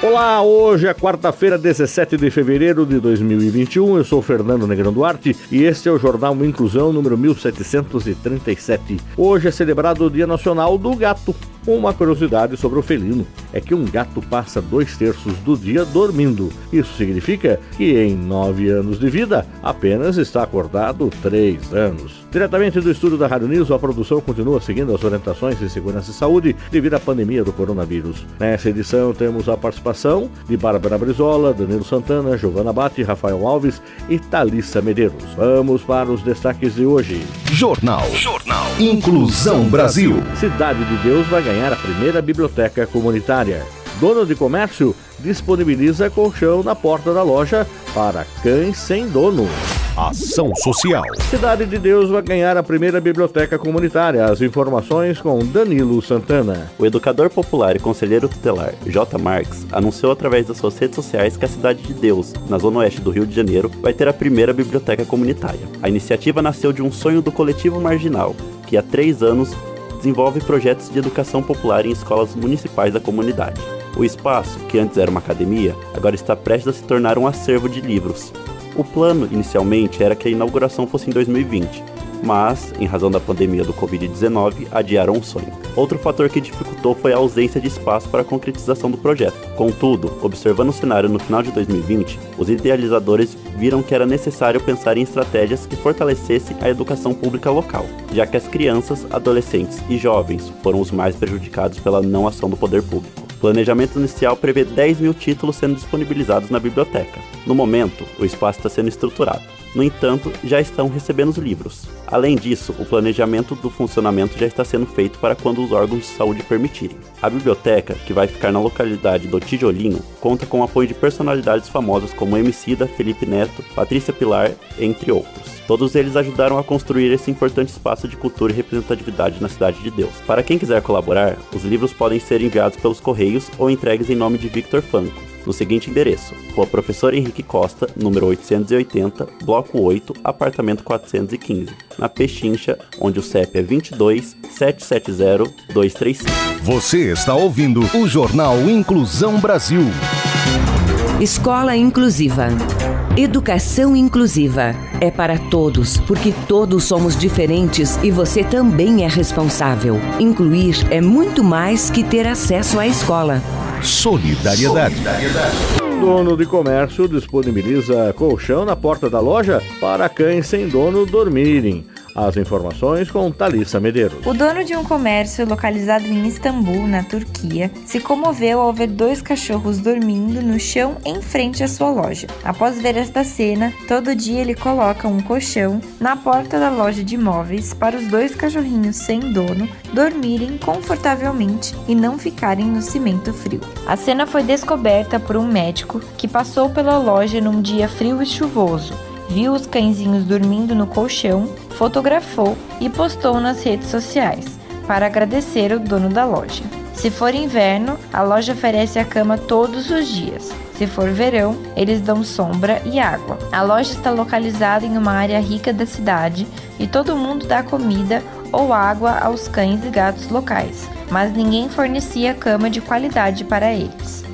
Olá, hoje é quarta-feira, 17 de fevereiro de 2021. Eu sou Fernando Negrão Duarte e este é o Jornal Inclusão número 1737. Hoje é celebrado o Dia Nacional do Gato. Uma curiosidade sobre o felino é que um gato passa dois terços do dia dormindo. Isso significa que em nove anos de vida apenas está acordado três anos. Diretamente do estúdio da Rádio News, a produção continua seguindo as orientações de segurança e saúde devido à pandemia do coronavírus. Nessa edição temos a participação de Bárbara Brizola, Danilo Santana, Giovana Bate, Rafael Alves e Thalissa Medeiros. Vamos para os destaques de hoje. Jornal. Jornal. Inclusão Brasil. Cidade de Deus vai ganhar a primeira biblioteca comunitária. Dono de comércio disponibiliza colchão na porta da loja para cães sem dono. Ação Social. Cidade de Deus vai ganhar a primeira biblioteca comunitária. As informações com Danilo Santana. O educador popular e conselheiro tutelar J. Marx anunciou através das suas redes sociais que a Cidade de Deus, na zona oeste do Rio de Janeiro, vai ter a primeira biblioteca comunitária. A iniciativa nasceu de um sonho do coletivo marginal, que há três anos desenvolve projetos de educação popular em escolas municipais da comunidade. O espaço, que antes era uma academia, agora está prestes a se tornar um acervo de livros. O plano inicialmente era que a inauguração fosse em 2020, mas, em razão da pandemia do Covid-19, adiaram o sonho. Outro fator que dificultou foi a ausência de espaço para a concretização do projeto. Contudo, observando o cenário no final de 2020, os idealizadores viram que era necessário pensar em estratégias que fortalecessem a educação pública local, já que as crianças, adolescentes e jovens foram os mais prejudicados pela não ação do poder público. O planejamento inicial prevê 10 mil títulos sendo disponibilizados na biblioteca. No momento, o espaço está sendo estruturado. No entanto, já estão recebendo os livros. Além disso, o planejamento do funcionamento já está sendo feito para quando os órgãos de saúde permitirem. A biblioteca, que vai ficar na localidade do Tijolinho, conta com o apoio de personalidades famosas como Emicida, Felipe Neto, Patrícia Pilar, entre outros. Todos eles ajudaram a construir esse importante espaço de cultura e representatividade na Cidade de Deus. Para quem quiser colaborar, os livros podem ser enviados pelos correios ou entregues em nome de Victor Fanco, no seguinte endereço: Rua Professor Henrique Costa, número 880, Bloco 8, apartamento 415, na Pechincha, onde o CEP é 22 770 235. Você está ouvindo o Jornal Inclusão Brasil. Escola Inclusiva. Educação inclusiva é para todos, porque todos somos diferentes e você também é responsável. Incluir é muito mais que ter acesso à escola. Solidariedade. Dono de comércio disponibiliza colchão na porta da loja para cães sem dono dormirem. As informações com Thalissa Medeiros. O dono de um comércio localizado em Istambul, na Turquia, se comoveu ao ver dois cachorros dormindo no chão em frente à sua loja. Após ver esta cena, todo dia ele coloca um colchão na porta da loja de imóveis para os dois cachorrinhos sem dono dormirem confortavelmente e não ficarem no cimento frio. A cena foi descoberta por um médico que passou pela loja num dia frio e chuvoso viu os cãezinhos dormindo no colchão, fotografou e postou nas redes sociais para agradecer o dono da loja. Se for inverno, a loja oferece a cama todos os dias. Se for verão, eles dão sombra e água. A loja está localizada em uma área rica da cidade e todo mundo dá comida ou água aos cães e gatos locais, mas ninguém fornecia cama de qualidade para eles.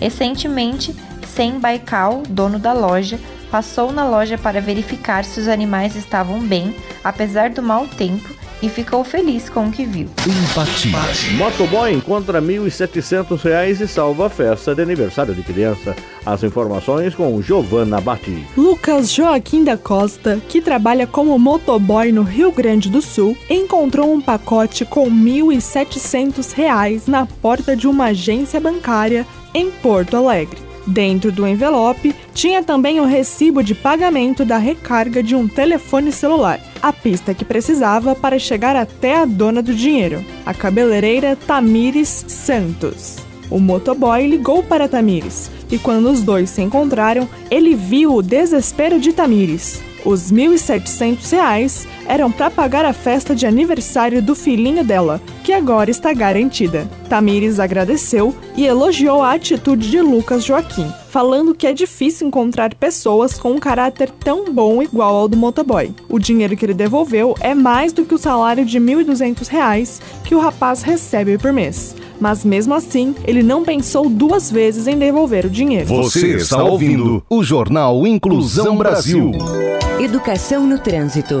Recentemente, Sem Baikal, dono da loja, passou na loja para verificar se os animais estavam bem, apesar do mau tempo, e ficou feliz com o que viu. Empatia. Motoboy encontra R$ 1.700 e salva a festa de aniversário de criança. As informações com Giovanna Batti. Lucas Joaquim da Costa, que trabalha como motoboy no Rio Grande do Sul, encontrou um pacote com R$ 1.700 na porta de uma agência bancária em Porto Alegre. Dentro do envelope tinha também o recibo de pagamento da recarga de um telefone celular, a pista que precisava para chegar até a dona do dinheiro, a cabeleireira Tamires Santos. O motoboy ligou para Tamires e quando os dois se encontraram, ele viu o desespero de Tamires. Os R$ 1.700 eram para pagar a festa de aniversário do filhinho dela, que agora está garantida. Tamires agradeceu e elogiou a atitude de Lucas Joaquim, falando que é difícil encontrar pessoas com um caráter tão bom igual ao do motoboy. O dinheiro que ele devolveu é mais do que o salário de R$ 1.200 que o rapaz recebe por mês. Mas mesmo assim, ele não pensou duas vezes em devolver o dinheiro. Você está ouvindo o Jornal Inclusão Brasil. Educação no trânsito.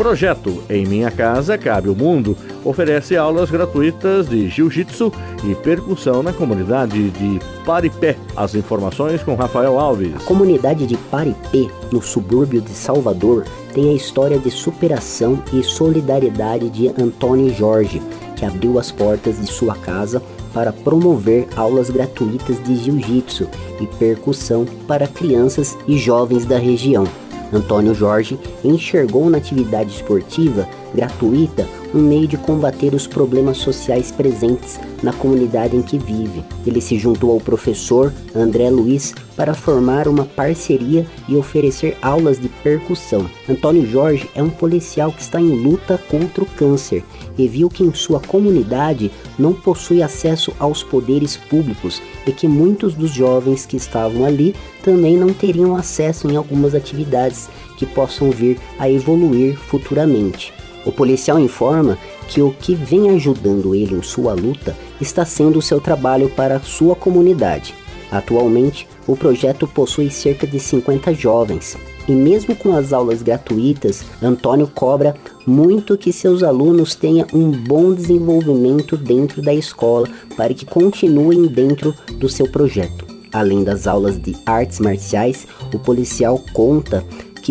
Projeto Em Minha Casa Cabe o Mundo oferece aulas gratuitas de jiu-jitsu e percussão na comunidade de Paripé. As informações com Rafael Alves. A comunidade de Paripé, no subúrbio de Salvador, tem a história de superação e solidariedade de Antônio Jorge, que abriu as portas de sua casa para promover aulas gratuitas de jiu-jitsu e percussão para crianças e jovens da região. Antônio Jorge enxergou na atividade esportiva gratuita um meio de combater os problemas sociais presentes na comunidade em que vive. Ele se juntou ao professor André Luiz para formar uma parceria e oferecer aulas de percussão. Antônio Jorge é um policial que está em luta contra o câncer e viu que em sua comunidade não possui acesso aos poderes públicos e que muitos dos jovens que estavam ali também não teriam acesso em algumas atividades que possam vir a evoluir futuramente. O policial informa que o que vem ajudando ele em sua luta está sendo o seu trabalho para sua comunidade. Atualmente, o projeto possui cerca de 50 jovens. E mesmo com as aulas gratuitas, Antônio cobra muito que seus alunos tenham um bom desenvolvimento dentro da escola para que continuem dentro do seu projeto. Além das aulas de artes marciais, o policial conta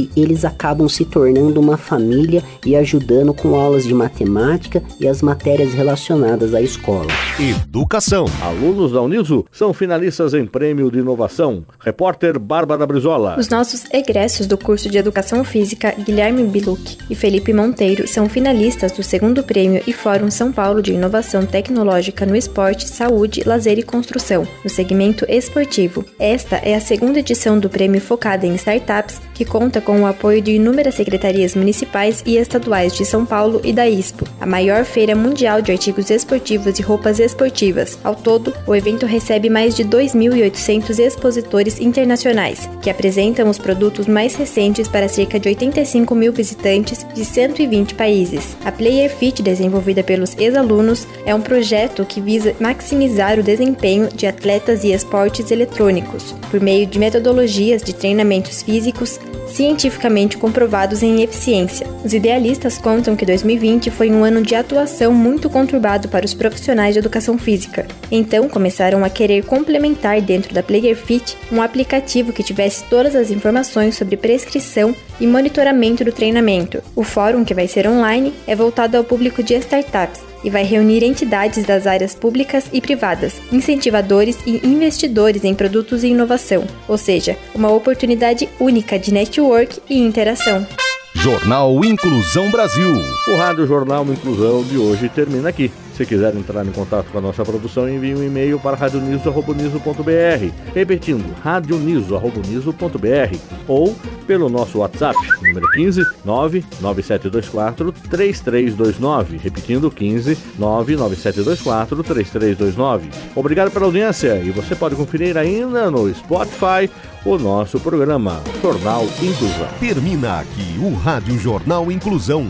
que eles acabam se tornando uma família e ajudando com aulas de matemática e as matérias relacionadas à escola. Educação. Alunos da Uniso são finalistas em prêmio de inovação. Repórter Bárbara Brizola. Os nossos egressos do curso de Educação Física, Guilherme Biluc e Felipe Monteiro, são finalistas do segundo prêmio e Fórum São Paulo de Inovação Tecnológica no Esporte, Saúde, Lazer e Construção, no segmento esportivo. Esta é a segunda edição do prêmio focada em startups, que conta com o apoio de inúmeras secretarias municipais e estaduais de São Paulo e da ISPO, a maior feira mundial de artigos esportivos e roupas esportivas. Ao todo, o evento recebe mais de 2.800 expositores internacionais, que apresentam os produtos mais recentes para cerca de 85 mil visitantes de 120 países. A Player Fit, desenvolvida pelos ex-alunos, é um projeto que visa maximizar o desempenho de atletas e esportes eletrônicos, por meio de metodologias de treinamentos físicos, cientificamente comprovados em eficiência. Os idealistas contam que 2020 foi um ano de atuação muito conturbado para os profissionais de educação física. Então começaram a querer complementar dentro da Player Fit um aplicativo que tivesse todas as informações sobre prescrição e monitoramento do treinamento. O fórum, que vai ser online, é voltado ao público de startups e vai reunir entidades das áreas públicas e privadas, incentivadores e investidores em produtos e inovação, ou seja, uma oportunidade única de network e interação. Jornal Inclusão Brasil. O Rádio Jornal Inclusão de hoje termina aqui. Se quiser entrar em contato com a nossa produção, envie um e-mail para radioniso.br. Repetindo, radioniso.br ou pelo nosso WhatsApp, número 15 99724 3329. Repetindo, 15 99724 3329. Obrigado pela audiência e você pode conferir ainda no Spotify o nosso programa Jornal Inclusão. Termina aqui o Rádio Jornal Inclusão,